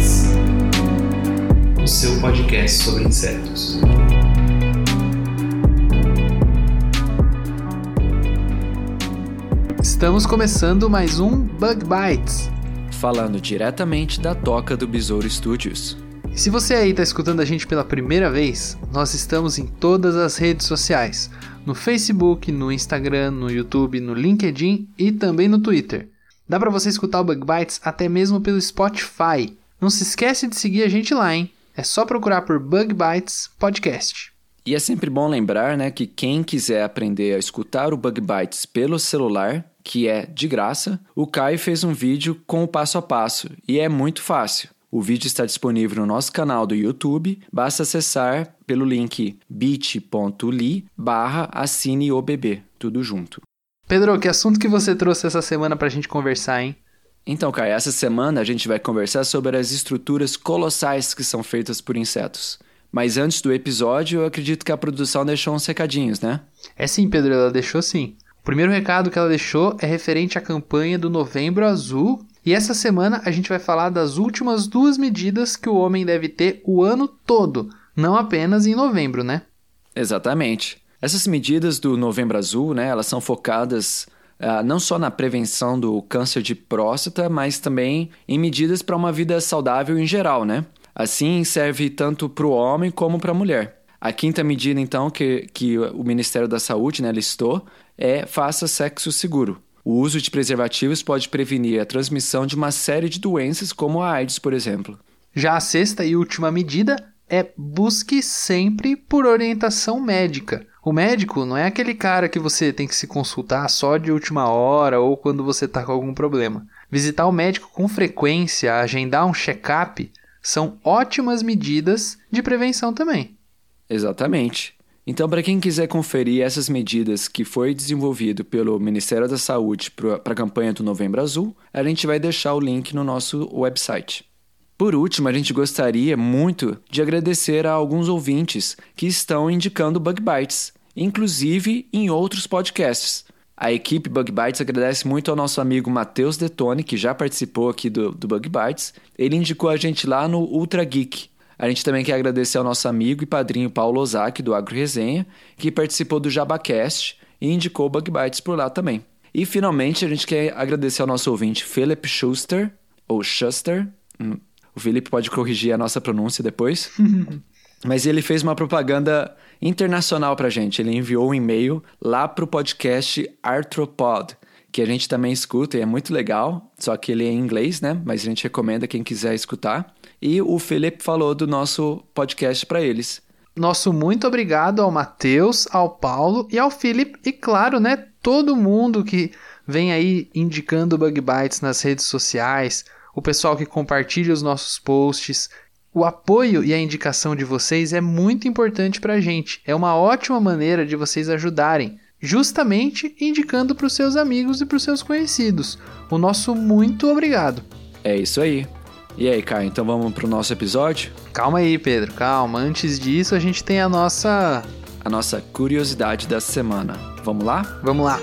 o seu podcast sobre insetos. Estamos começando mais um Bug Bites. falando diretamente da toca do Besouro Studios. E se você aí está escutando a gente pela primeira vez, nós estamos em todas as redes sociais: no Facebook, no Instagram, no YouTube, no LinkedIn e também no Twitter. Dá para você escutar o Bug Bites até mesmo pelo Spotify. Não se esquece de seguir a gente lá, hein? É só procurar por Bug Bites Podcast. E é sempre bom lembrar, né, que quem quiser aprender a escutar o Bug Bites pelo celular, que é de graça, o Caio fez um vídeo com o passo a passo e é muito fácil. O vídeo está disponível no nosso canal do YouTube, basta acessar pelo link bit.ly barra tudo junto. Pedro, que assunto que você trouxe essa semana pra gente conversar, hein? Então, Caio, essa semana a gente vai conversar sobre as estruturas colossais que são feitas por insetos. Mas antes do episódio, eu acredito que a produção deixou uns recadinhos, né? É sim, Pedro, ela deixou sim. O primeiro recado que ela deixou é referente à campanha do Novembro Azul. E essa semana a gente vai falar das últimas duas medidas que o homem deve ter o ano todo, não apenas em novembro, né? Exatamente. Essas medidas do Novembro Azul, né, elas são focadas ah, não só na prevenção do câncer de próstata, mas também em medidas para uma vida saudável em geral, né? Assim, serve tanto para o homem como para a mulher. A quinta medida, então, que, que o Ministério da Saúde né, listou é faça sexo seguro. O uso de preservativos pode prevenir a transmissão de uma série de doenças, como a AIDS, por exemplo. Já a sexta e última medida é busque sempre por orientação médica. O médico não é aquele cara que você tem que se consultar só de última hora ou quando você está com algum problema. Visitar o médico com frequência, agendar um check-up, são ótimas medidas de prevenção também. Exatamente. Então, para quem quiser conferir essas medidas que foi desenvolvido pelo Ministério da Saúde para a campanha do Novembro Azul, a gente vai deixar o link no nosso website. Por último, a gente gostaria muito de agradecer a alguns ouvintes que estão indicando Bug Bites, inclusive em outros podcasts. A equipe Bug Bites agradece muito ao nosso amigo Matheus Detone, que já participou aqui do, do Bug Bites. Ele indicou a gente lá no Ultra Geek. A gente também quer agradecer ao nosso amigo e padrinho Paulo Ozaki, do Agro Resenha, que participou do Jabacast e indicou Bug Bites por lá também. E finalmente a gente quer agradecer ao nosso ouvinte Philip Schuster, ou Schuster. O Felipe pode corrigir a nossa pronúncia depois. Mas ele fez uma propaganda internacional pra gente. Ele enviou um e-mail lá pro podcast Arthropod, que a gente também escuta e é muito legal, só que ele é em inglês, né? Mas a gente recomenda quem quiser escutar. E o Felipe falou do nosso podcast para eles. Nosso muito obrigado ao Matheus, ao Paulo e ao Felipe e claro, né, todo mundo que vem aí indicando Bug Bites nas redes sociais, o pessoal que compartilha os nossos posts. O apoio e a indicação de vocês é muito importante pra gente. É uma ótima maneira de vocês ajudarem, justamente indicando para os seus amigos e para os seus conhecidos. O nosso muito obrigado. É isso aí. E aí, Caio, então vamos pro nosso episódio? Calma aí, Pedro, calma. Antes disso, a gente tem a nossa. A nossa curiosidade da semana. Vamos lá? Vamos lá.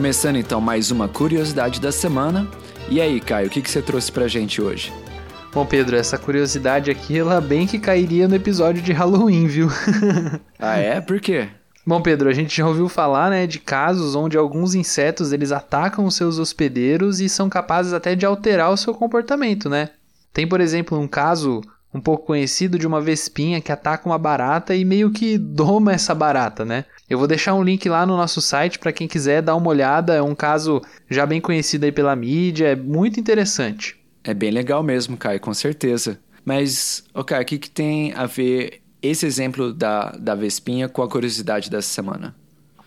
Começando então mais uma curiosidade da semana. E aí, Caio, o que, que você trouxe pra gente hoje? Bom, Pedro, essa curiosidade aqui, ela bem que cairia no episódio de Halloween, viu? Ah, é? Por quê? Bom, Pedro, a gente já ouviu falar, né, de casos onde alguns insetos eles atacam os seus hospedeiros e são capazes até de alterar o seu comportamento, né? Tem, por exemplo, um caso um pouco conhecido de uma vespinha que ataca uma barata e meio que doma essa barata, né? Eu vou deixar um link lá no nosso site para quem quiser dar uma olhada. É um caso já bem conhecido aí pela mídia, é muito interessante. É bem legal mesmo, Caio, com certeza. Mas, ok, o que, que tem a ver esse exemplo da, da Vespinha com a curiosidade dessa semana?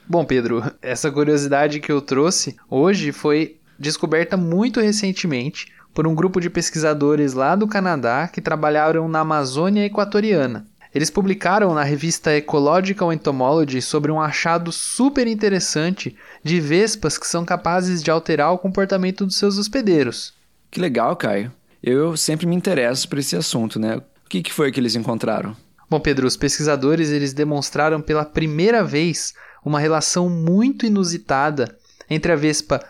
Bom, Pedro, essa curiosidade que eu trouxe hoje foi descoberta muito recentemente por um grupo de pesquisadores lá do Canadá que trabalharam na Amazônia Equatoriana. Eles publicaram na revista Ecological Entomology sobre um achado super interessante de vespas que são capazes de alterar o comportamento dos seus hospedeiros. Que legal, Caio. Eu sempre me interesso por esse assunto, né? O que, que foi que eles encontraram? Bom, Pedro, os pesquisadores eles demonstraram pela primeira vez uma relação muito inusitada entre a vespa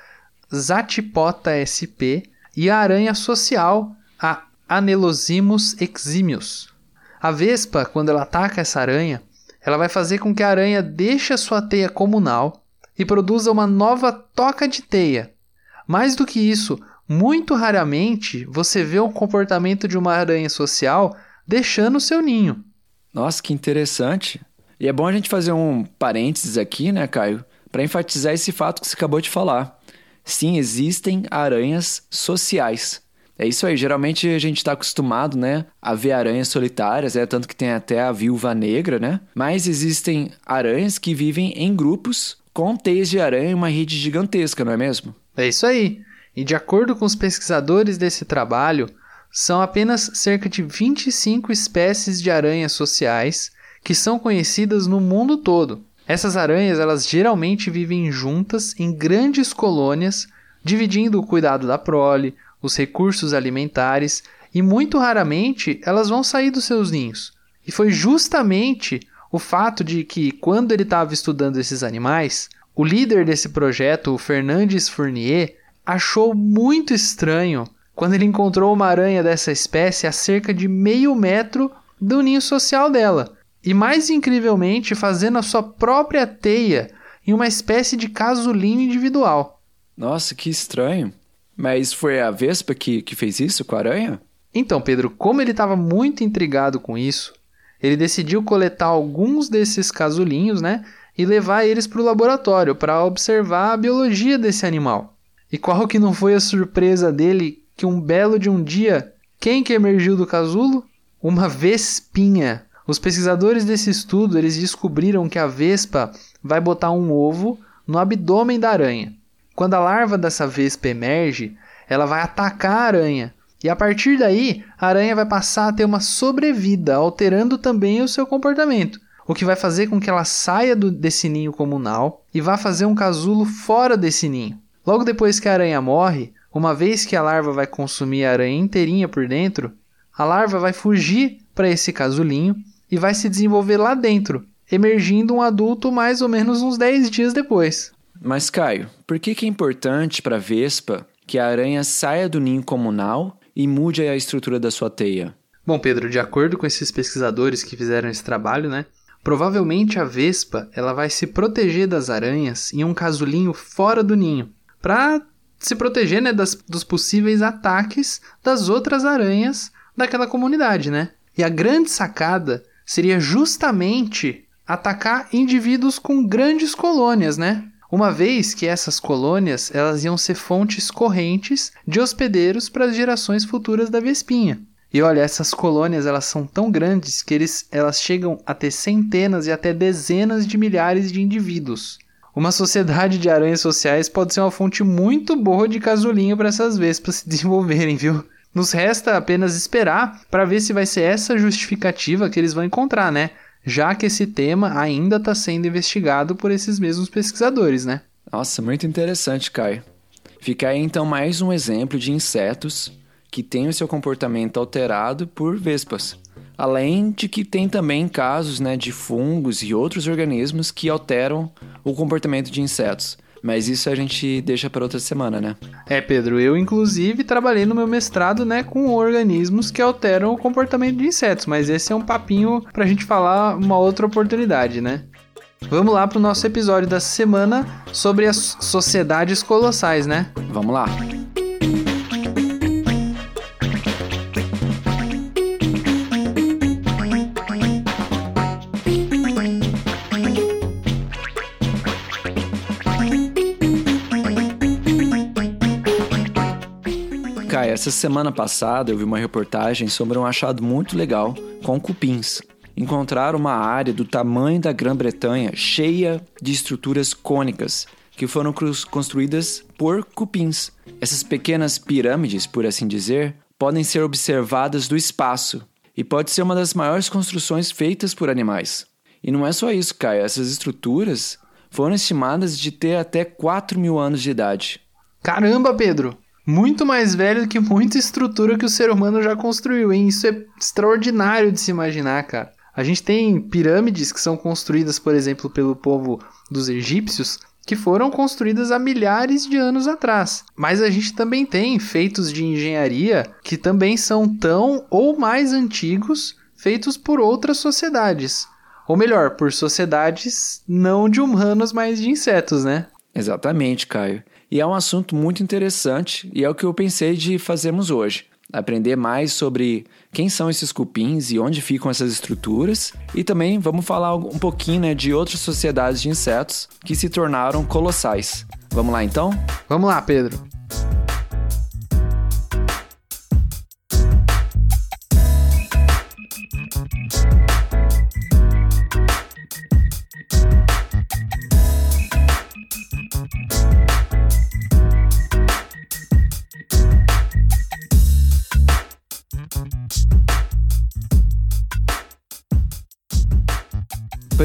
Zatipota sp e a aranha social, a Anelosimus eximius. A vespa, quando ela ataca essa aranha, ela vai fazer com que a aranha deixe a sua teia comunal e produza uma nova toca de teia. Mais do que isso, muito raramente você vê o comportamento de uma aranha social deixando o seu ninho. Nossa, que interessante. E é bom a gente fazer um parênteses aqui, né, Caio, para enfatizar esse fato que você acabou de falar. Sim, existem aranhas sociais. É isso aí, geralmente a gente está acostumado, né, a ver aranhas solitárias, é tanto que tem até a viúva negra, né? Mas existem aranhas que vivem em grupos com teias de aranha e uma rede gigantesca, não é mesmo? É isso aí. E de acordo com os pesquisadores desse trabalho, são apenas cerca de 25 espécies de aranhas sociais que são conhecidas no mundo todo. Essas aranhas, elas geralmente vivem juntas em grandes colônias, dividindo o cuidado da prole, os recursos alimentares e muito raramente elas vão sair dos seus ninhos. E foi justamente o fato de que, quando ele estava estudando esses animais, o líder desse projeto, o Fernandes Fournier, achou muito estranho quando ele encontrou uma aranha dessa espécie a cerca de meio metro do ninho social dela. E mais incrivelmente, fazendo a sua própria teia em uma espécie de casulinho individual. Nossa, que estranho. Mas foi a Vespa que, que fez isso com a aranha? Então, Pedro, como ele estava muito intrigado com isso, ele decidiu coletar alguns desses casulinhos, né? E levar eles para o laboratório para observar a biologia desse animal. E qual que não foi a surpresa dele que um belo de um dia, quem que emergiu do casulo? Uma vespinha. Os pesquisadores desse estudo, eles descobriram que a vespa vai botar um ovo no abdômen da aranha. Quando a larva dessa vespa emerge, ela vai atacar a aranha. E a partir daí, a aranha vai passar a ter uma sobrevida, alterando também o seu comportamento, o que vai fazer com que ela saia do, desse ninho comunal e vá fazer um casulo fora desse ninho. Logo depois que a aranha morre, uma vez que a larva vai consumir a aranha inteirinha por dentro, a larva vai fugir para esse casulinho e vai se desenvolver lá dentro, emergindo um adulto mais ou menos uns 10 dias depois. Mas, Caio, por que, que é importante para a Vespa que a aranha saia do ninho comunal e mude a estrutura da sua teia? Bom, Pedro, de acordo com esses pesquisadores que fizeram esse trabalho, né? Provavelmente a vespa ela vai se proteger das aranhas em um casulinho fora do ninho, para se proteger né, das, dos possíveis ataques das outras aranhas daquela comunidade, né? E a grande sacada seria justamente atacar indivíduos com grandes colônias, né? uma vez que essas colônias elas iam ser fontes correntes de hospedeiros para as gerações futuras da Vespinha. E olha, essas colônias elas são tão grandes que eles, elas chegam a ter centenas e até dezenas de milhares de indivíduos. Uma sociedade de aranhas sociais pode ser uma fonte muito boa de casulinho para essas vespas se desenvolverem, viu? Nos resta apenas esperar para ver se vai ser essa justificativa que eles vão encontrar, né? já que esse tema ainda está sendo investigado por esses mesmos pesquisadores, né? Nossa, muito interessante, Caio. Fica aí então mais um exemplo de insetos que têm o seu comportamento alterado por vespas. Além de que tem também casos né, de fungos e outros organismos que alteram o comportamento de insetos. Mas isso a gente deixa para outra semana, né? É, Pedro, eu inclusive trabalhei no meu mestrado, né, com organismos que alteram o comportamento de insetos, mas esse é um papinho pra gente falar uma outra oportunidade, né? Vamos lá pro nosso episódio da semana sobre as sociedades colossais, né? Vamos lá. Essa semana passada eu vi uma reportagem sobre um achado muito legal com cupins. Encontraram uma área do tamanho da Grã-Bretanha cheia de estruturas cônicas que foram construídas por cupins. Essas pequenas pirâmides, por assim dizer, podem ser observadas do espaço e pode ser uma das maiores construções feitas por animais. E não é só isso, Caio. Essas estruturas foram estimadas de ter até 4 mil anos de idade. Caramba, Pedro! Muito mais velho do que muita estrutura que o ser humano já construiu, hein? Isso é extraordinário de se imaginar, cara. A gente tem pirâmides que são construídas, por exemplo, pelo povo dos egípcios, que foram construídas há milhares de anos atrás. Mas a gente também tem feitos de engenharia que também são tão ou mais antigos, feitos por outras sociedades. Ou melhor, por sociedades não de humanos, mas de insetos, né? Exatamente, Caio. E é um assunto muito interessante e é o que eu pensei de fazermos hoje. Aprender mais sobre quem são esses cupins e onde ficam essas estruturas. E também vamos falar um pouquinho né, de outras sociedades de insetos que se tornaram colossais. Vamos lá então? Vamos lá, Pedro.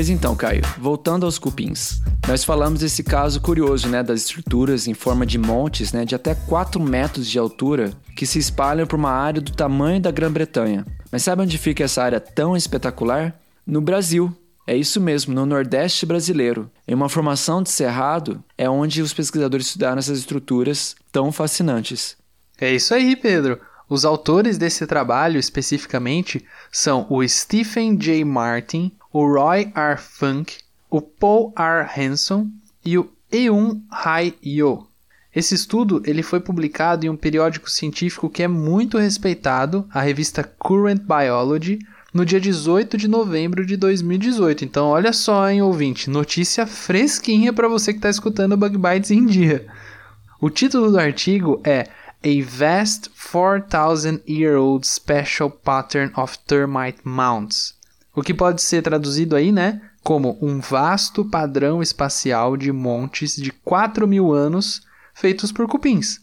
Pois então, Caio, voltando aos cupins. Nós falamos desse caso curioso, né, das estruturas em forma de montes, né, de até 4 metros de altura, que se espalham por uma área do tamanho da Grã-Bretanha. Mas sabe onde fica essa área tão espetacular? No Brasil. É isso mesmo, no Nordeste brasileiro. Em uma formação de cerrado, é onde os pesquisadores estudaram essas estruturas tão fascinantes. É isso aí, Pedro. Os autores desse trabalho especificamente são o Stephen J. Martin, o Roy R. Funk, o Paul R. Hanson e o Eun Hai Yo. Esse estudo ele foi publicado em um periódico científico que é muito respeitado, a revista Current Biology, no dia 18 de novembro de 2018. Então, olha só, hein, ouvinte, notícia fresquinha para você que está escutando Bug Bites em dia. O título do artigo é A Vast 4,000 Year Old Special Pattern of Termite Mounds. O que pode ser traduzido aí, né? Como um vasto padrão espacial de montes de 4 mil anos feitos por cupins.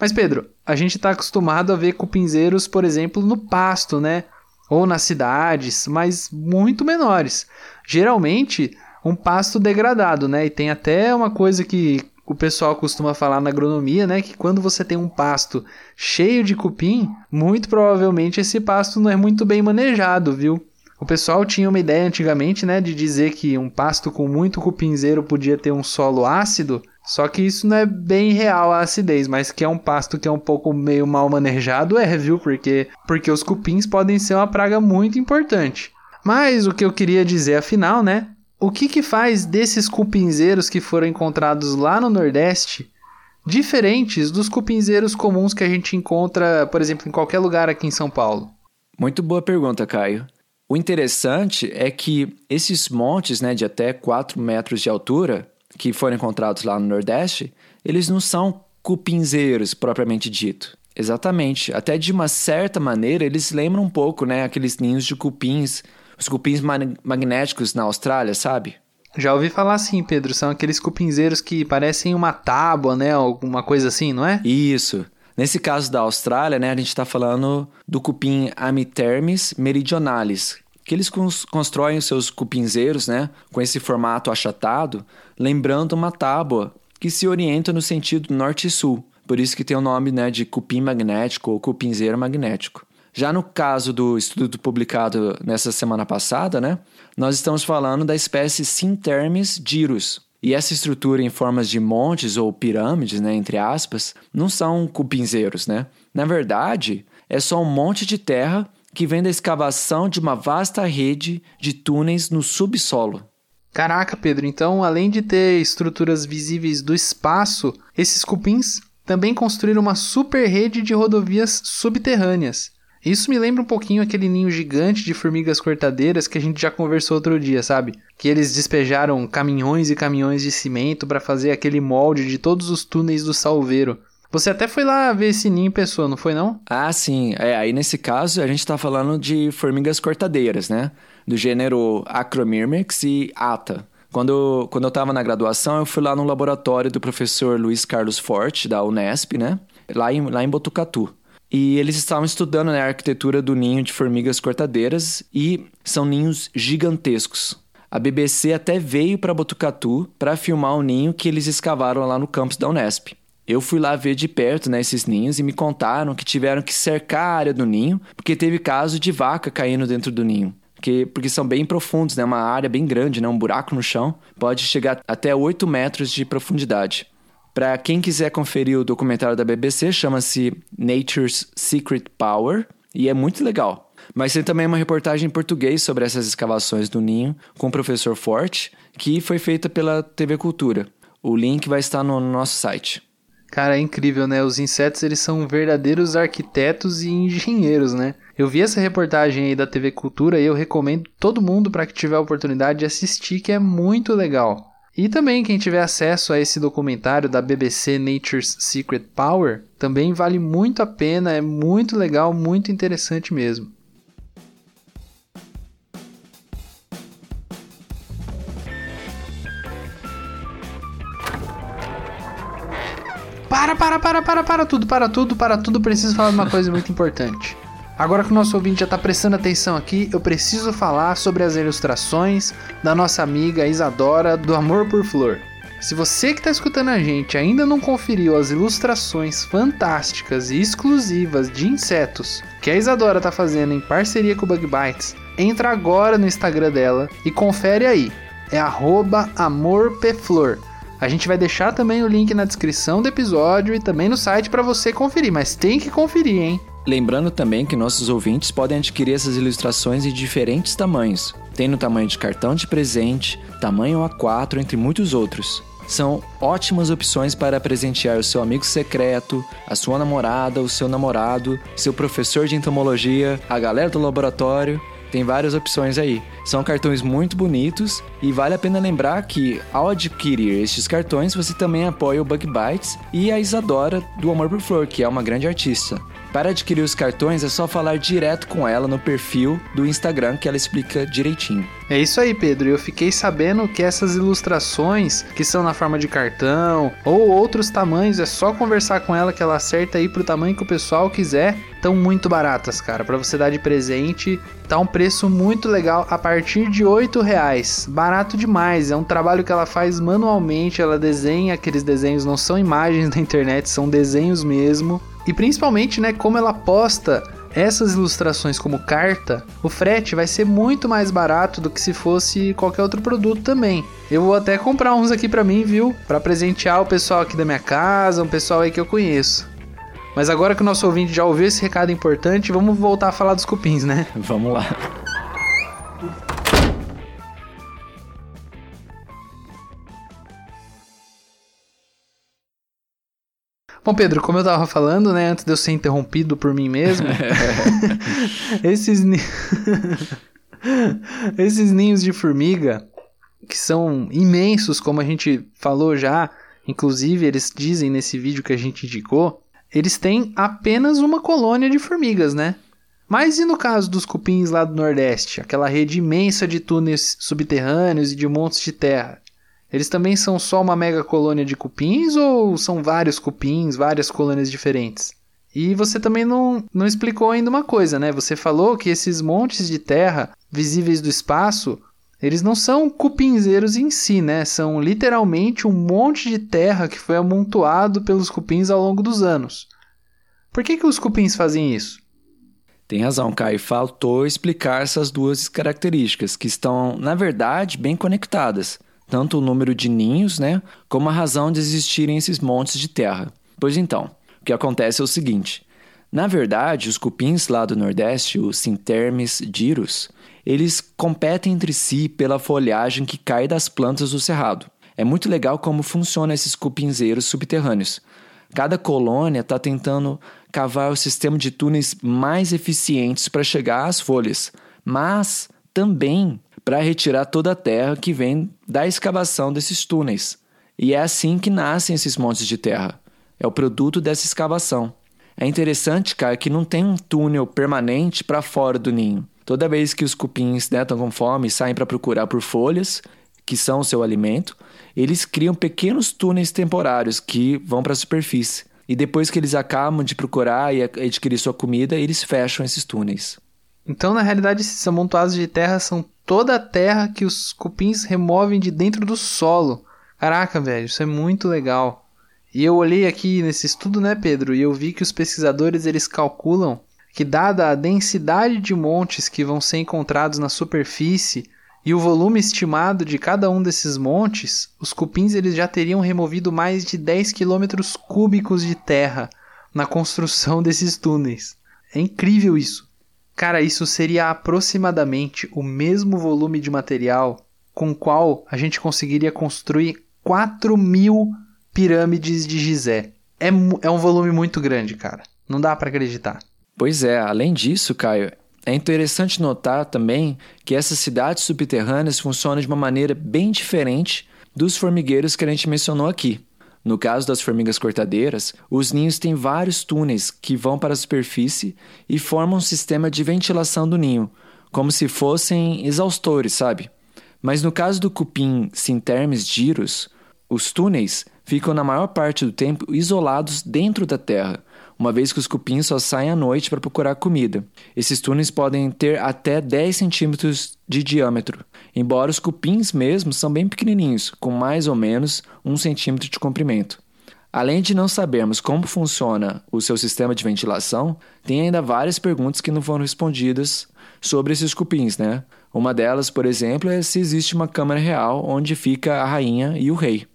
Mas, Pedro, a gente está acostumado a ver cupinzeiros, por exemplo, no pasto, né? Ou nas cidades, mas muito menores. Geralmente, um pasto degradado, né? E tem até uma coisa que o pessoal costuma falar na agronomia, né, que quando você tem um pasto cheio de cupim, muito provavelmente esse pasto não é muito bem manejado, viu? O pessoal tinha uma ideia antigamente, né, de dizer que um pasto com muito cupinzeiro podia ter um solo ácido, só que isso não é bem real a acidez, mas que é um pasto que é um pouco meio mal manejado, é, viu? Porque, porque os cupins podem ser uma praga muito importante. Mas o que eu queria dizer afinal, né? O que, que faz desses cupinzeiros que foram encontrados lá no Nordeste diferentes dos cupinzeiros comuns que a gente encontra, por exemplo, em qualquer lugar aqui em São Paulo? Muito boa pergunta, Caio. O interessante é que esses montes né, de até 4 metros de altura, que foram encontrados lá no Nordeste, eles não são cupinzeiros propriamente dito. Exatamente. Até de uma certa maneira, eles lembram um pouco né, aqueles ninhos de cupins, os cupins magnéticos na Austrália, sabe? Já ouvi falar assim, Pedro. São aqueles cupinzeiros que parecem uma tábua, né? Alguma coisa assim, não é? Isso. Nesse caso da Austrália, né, a gente está falando do cupim Amitermes meridionalis, que eles constroem os seus cupinzeiros né, com esse formato achatado, lembrando uma tábua que se orienta no sentido norte e sul. Por isso que tem o nome né, de cupim magnético ou cupinzeiro magnético. Já no caso do estudo publicado nessa semana passada, né, nós estamos falando da espécie Sintermes gyrus, e essa estrutura em formas de montes ou pirâmides, né, entre aspas, não são cupinzeiros, né? Na verdade, é só um monte de terra que vem da escavação de uma vasta rede de túneis no subsolo. Caraca, Pedro, então além de ter estruturas visíveis do espaço, esses cupins também construíram uma super rede de rodovias subterrâneas. Isso me lembra um pouquinho aquele ninho gigante de formigas cortadeiras que a gente já conversou outro dia, sabe? Que eles despejaram caminhões e caminhões de cimento para fazer aquele molde de todos os túneis do Salveiro. Você até foi lá ver esse ninho em pessoa, não foi não? Ah, sim. É, aí nesse caso a gente está falando de formigas cortadeiras, né? Do gênero Acromyrmex e Ata. Quando, quando eu estava na graduação, eu fui lá no laboratório do professor Luiz Carlos Forte, da Unesp, né? Lá em, lá em Botucatu. E eles estavam estudando né, a arquitetura do ninho de formigas cortadeiras e são ninhos gigantescos. A BBC até veio para Botucatu para filmar o ninho que eles escavaram lá no campus da Unesp. Eu fui lá ver de perto né, esses ninhos e me contaram que tiveram que cercar a área do ninho porque teve caso de vaca caindo dentro do ninho. Porque, porque são bem profundos, né? Uma área bem grande, né? Um buraco no chão. Pode chegar até 8 metros de profundidade. Para quem quiser conferir o documentário da BBC, chama-se Nature's Secret Power e é muito legal. Mas tem também uma reportagem em português sobre essas escavações do ninho com o professor Forte, que foi feita pela TV Cultura. O link vai estar no nosso site. Cara, é incrível, né? Os insetos, eles são verdadeiros arquitetos e engenheiros, né? Eu vi essa reportagem aí da TV Cultura e eu recomendo todo mundo para que tiver a oportunidade de assistir, que é muito legal. E também quem tiver acesso a esse documentário da BBC Nature's Secret Power, também vale muito a pena, é muito legal, muito interessante mesmo. Para, para, para, para, para tudo, para tudo, para tudo, preciso falar uma coisa muito importante. Agora que o nosso ouvinte já está prestando atenção aqui, eu preciso falar sobre as ilustrações da nossa amiga Isadora do Amor por Flor. Se você que está escutando a gente ainda não conferiu as ilustrações fantásticas e exclusivas de insetos que a Isadora está fazendo em parceria com o Bug Bites, entra agora no Instagram dela e confere aí. É amorpeflor. A gente vai deixar também o link na descrição do episódio e também no site para você conferir, mas tem que conferir, hein? Lembrando também que nossos ouvintes podem adquirir essas ilustrações em diferentes tamanhos. Tem no tamanho de cartão de presente, tamanho A4, entre muitos outros. São ótimas opções para presentear o seu amigo secreto, a sua namorada, o seu namorado, seu professor de entomologia, a galera do laboratório tem várias opções aí. São cartões muito bonitos e vale a pena lembrar que ao adquirir estes cartões você também apoia o Bug Bites e a Isadora do Amor por Flor, que é uma grande artista. Para adquirir os cartões é só falar direto com ela no perfil do Instagram que ela explica direitinho. É isso aí, Pedro. Eu fiquei sabendo que essas ilustrações, que são na forma de cartão ou outros tamanhos, é só conversar com ela que ela acerta aí pro tamanho que o pessoal quiser. Estão muito baratas, cara. Para você dar de presente, tá um preço muito legal a partir de oito reais. Barato demais. É um trabalho que ela faz manualmente. Ela desenha aqueles desenhos, não são imagens da internet, são desenhos mesmo. E principalmente, né, como ela posta essas ilustrações como carta, o frete vai ser muito mais barato do que se fosse qualquer outro produto também. Eu vou até comprar uns aqui para mim, viu? Para presentear o pessoal aqui da minha casa, um pessoal aí que eu conheço. Mas agora que o nosso ouvinte já ouviu esse recado importante, vamos voltar a falar dos cupins, né? Vamos lá. Bom, Pedro, como eu tava falando, né, antes de eu ser interrompido por mim mesmo, esses, ni... esses ninhos de formiga, que são imensos, como a gente falou já, inclusive eles dizem nesse vídeo que a gente indicou, eles têm apenas uma colônia de formigas, né? Mas e no caso dos cupins lá do Nordeste, aquela rede imensa de túneis subterrâneos e de montes de terra? Eles também são só uma mega colônia de cupins ou são vários cupins, várias colônias diferentes? E você também não, não explicou ainda uma coisa, né? Você falou que esses montes de terra visíveis do espaço, eles não são cupinzeiros em si, né? São literalmente um monte de terra que foi amontoado pelos cupins ao longo dos anos. Por que, que os cupins fazem isso? Tem razão, Caio. Faltou explicar essas duas características, que estão, na verdade, bem conectadas tanto o número de ninhos, né, como a razão de existirem esses montes de terra. Pois então, o que acontece é o seguinte: na verdade, os cupins lá do Nordeste, os Sintermes gyrus, eles competem entre si pela folhagem que cai das plantas do cerrado. É muito legal como funcionam esses cupinzeiros subterrâneos. Cada colônia está tentando cavar o sistema de túneis mais eficientes para chegar às folhas, mas também para retirar toda a terra que vem da escavação desses túneis. E é assim que nascem esses montes de terra. é o produto dessa escavação. É interessante, cara, que não tem um túnel permanente para fora do ninho. Toda vez que os cupins estão né, com fome e saem para procurar por folhas, que são o seu alimento, eles criam pequenos túneis temporários que vão para a superfície. E depois que eles acabam de procurar e adquirir sua comida, eles fecham esses túneis. Então, na realidade, esses amontoados de terra são toda a terra que os cupins removem de dentro do solo. Caraca, velho, isso é muito legal. E eu olhei aqui nesse estudo, né, Pedro, e eu vi que os pesquisadores eles calculam que dada a densidade de montes que vão ser encontrados na superfície e o volume estimado de cada um desses montes, os cupins eles já teriam removido mais de 10 quilômetros cúbicos de terra na construção desses túneis. É incrível isso. Cara, isso seria aproximadamente o mesmo volume de material com o qual a gente conseguiria construir 4 mil pirâmides de Gizé. É, é um volume muito grande, cara. Não dá para acreditar. Pois é, além disso, Caio, é interessante notar também que essas cidades subterrâneas funcionam de uma maneira bem diferente dos formigueiros que a gente mencionou aqui. No caso das formigas cortadeiras, os ninhos têm vários túneis que vão para a superfície e formam um sistema de ventilação do ninho, como se fossem exaustores, sabe? Mas no caso do cupim Sintermes gyrus, os túneis ficam na maior parte do tempo isolados dentro da terra, uma vez que os cupins só saem à noite para procurar comida. Esses túneis podem ter até 10 centímetros de diâmetro, embora os cupins mesmos são bem pequenininhos, com mais ou menos 1 centímetro de comprimento. Além de não sabermos como funciona o seu sistema de ventilação, tem ainda várias perguntas que não foram respondidas sobre esses cupins, né? Uma delas, por exemplo, é se existe uma câmara real onde fica a rainha e o rei.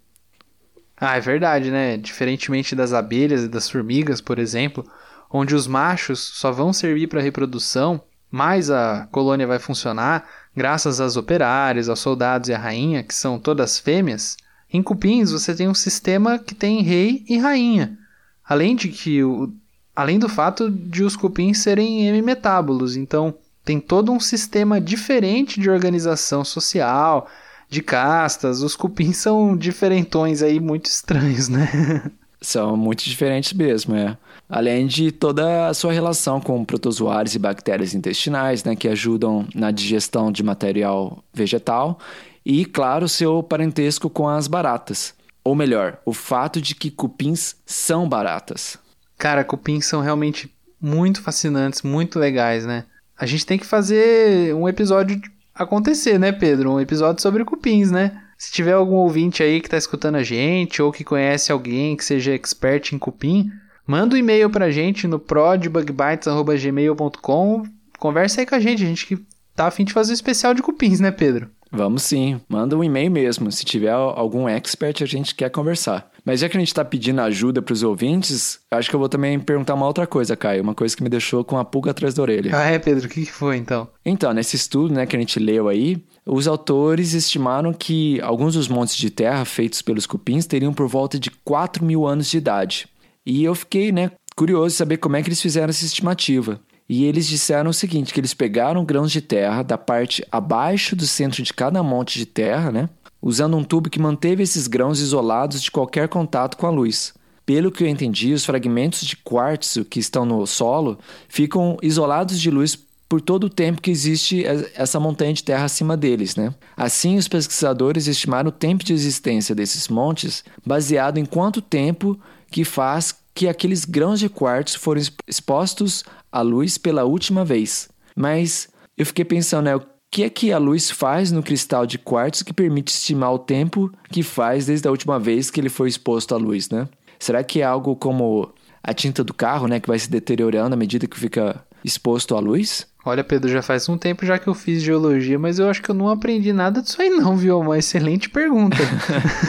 Ah, é verdade, né? Diferentemente das abelhas e das formigas, por exemplo, onde os machos só vão servir para reprodução, mas a colônia vai funcionar graças às operárias, aos soldados e à rainha, que são todas fêmeas. Em cupins você tem um sistema que tem rei e rainha. Além de que o, além do fato de os cupins serem hemimetábulos, então tem todo um sistema diferente de organização social, de castas. Os cupins são diferentões aí muito estranhos, né? São muito diferentes mesmo, é. Além de toda a sua relação com protozoários e bactérias intestinais, né, que ajudam na digestão de material vegetal, e, claro, seu parentesco com as baratas. Ou melhor, o fato de que cupins são baratas. Cara, cupins são realmente muito fascinantes, muito legais, né? A gente tem que fazer um episódio acontecer, né, Pedro? Um episódio sobre cupins, né? Se tiver algum ouvinte aí que está escutando a gente ou que conhece alguém que seja expert em cupim, manda um e-mail pra gente no prodbugbytes.gmail.com. Conversa aí com a gente, a gente que tá afim de fazer um especial de cupins, né, Pedro? Vamos sim, manda um e-mail mesmo. Se tiver algum expert, a gente quer conversar. Mas já que a gente está pedindo ajuda para os ouvintes, acho que eu vou também perguntar uma outra coisa, Caio. Uma coisa que me deixou com a pulga atrás da orelha. Ah, é, Pedro? O que foi então? Então, nesse estudo né, que a gente leu aí, os autores estimaram que alguns dos montes de terra feitos pelos cupins teriam por volta de 4 mil anos de idade. E eu fiquei né, curioso de saber como é que eles fizeram essa estimativa. E eles disseram o seguinte, que eles pegaram grãos de terra da parte abaixo do centro de cada monte de terra, né? Usando um tubo que manteve esses grãos isolados de qualquer contato com a luz. Pelo que eu entendi, os fragmentos de quartzo que estão no solo ficam isolados de luz por todo o tempo que existe essa montanha de terra acima deles, né? Assim, os pesquisadores estimaram o tempo de existência desses montes baseado em quanto tempo que faz que aqueles grãos de quartzo foram expostos à luz pela última vez. Mas eu fiquei pensando, né, que é que a luz faz no cristal de quartzo que permite estimar o tempo que faz desde a última vez que ele foi exposto à luz, né? Será que é algo como a tinta do carro, né, que vai se deteriorando à medida que fica exposto à luz? Olha, Pedro, já faz um tempo já que eu fiz geologia, mas eu acho que eu não aprendi nada disso aí não, viu? Uma excelente pergunta.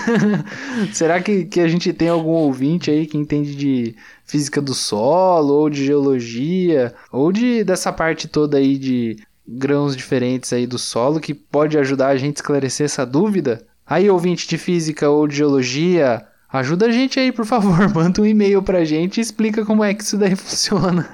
Será que, que a gente tem algum ouvinte aí que entende de física do solo, ou de geologia, ou de dessa parte toda aí de grãos diferentes aí do solo que pode ajudar a gente a esclarecer essa dúvida? Aí, ouvinte de física ou de geologia, ajuda a gente aí, por favor. Manda um e-mail pra gente e explica como é que isso daí funciona.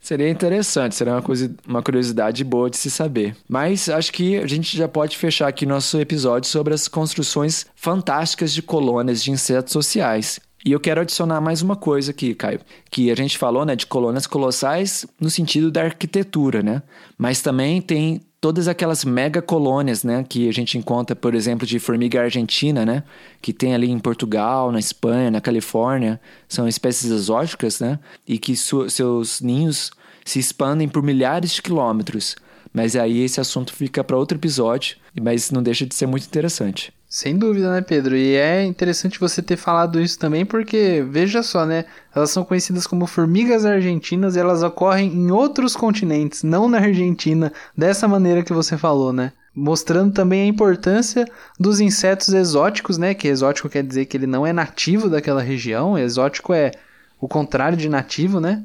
Seria interessante, seria uma, coisa, uma curiosidade boa de se saber. Mas acho que a gente já pode fechar aqui nosso episódio sobre as construções fantásticas de colônias de insetos sociais. E eu quero adicionar mais uma coisa aqui, Caio, que a gente falou, né, de colônias colossais no sentido da arquitetura, né? Mas também tem todas aquelas mega colônias, né, que a gente encontra, por exemplo, de formiga argentina, né, que tem ali em Portugal, na Espanha, na Califórnia, são espécies exóticas, né, e que seus ninhos se expandem por milhares de quilômetros. Mas aí esse assunto fica para outro episódio, mas não deixa de ser muito interessante. Sem dúvida, né, Pedro? E é interessante você ter falado isso também, porque veja só, né? Elas são conhecidas como formigas argentinas e elas ocorrem em outros continentes, não na Argentina, dessa maneira que você falou, né? Mostrando também a importância dos insetos exóticos, né? Que exótico quer dizer que ele não é nativo daquela região, exótico é o contrário de nativo, né?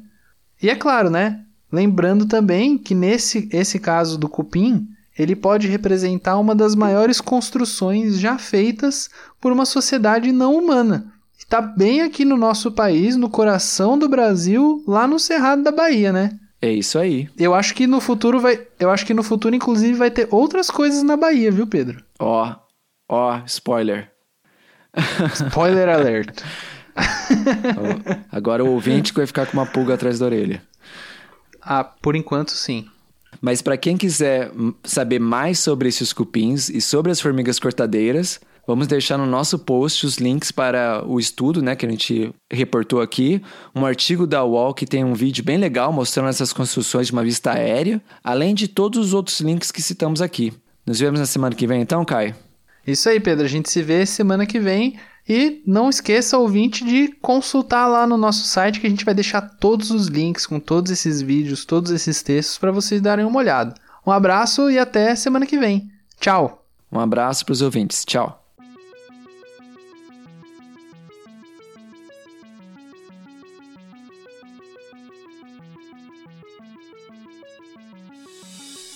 E é claro, né? Lembrando também que nesse esse caso do cupim, ele pode representar uma das maiores construções já feitas por uma sociedade não humana. Está bem aqui no nosso país, no coração do Brasil, lá no Cerrado da Bahia, né? É isso aí. Eu acho que no futuro vai, eu acho que no futuro inclusive vai ter outras coisas na Bahia, viu, Pedro? Ó, ó, spoiler. Spoiler alert. Agora o ouvinte vai ficar com uma pulga atrás da orelha. Ah, por enquanto sim. Mas para quem quiser saber mais sobre esses cupins e sobre as formigas cortadeiras, vamos deixar no nosso post os links para o estudo, né, que a gente reportou aqui, um artigo da UOL que tem um vídeo bem legal mostrando essas construções de uma vista aérea, além de todos os outros links que citamos aqui. Nos vemos na semana que vem então, Caio? Isso aí, Pedro. A gente se vê semana que vem. E não esqueça, ouvinte, de consultar lá no nosso site que a gente vai deixar todos os links com todos esses vídeos, todos esses textos para vocês darem uma olhada. Um abraço e até semana que vem. Tchau! Um abraço para os ouvintes. Tchau!